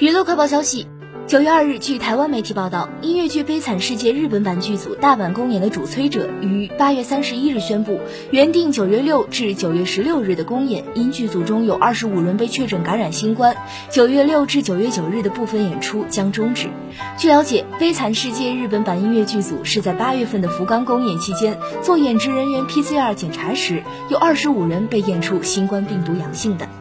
娱乐快报消息九月二日据台湾媒体报道音乐剧悲惨世界日本版剧组大阪公演的主催者于八月三十一日宣布原定九月六至九月十六日的公演因剧组中有二十五人被确诊感染新冠九月六至九月九日的部分演出将终止。据了解悲惨世界日本版音乐剧组是在八月份的福冈公演期间做演职人员 pcr 检查时有二十五人被验出新冠病毒阳性的。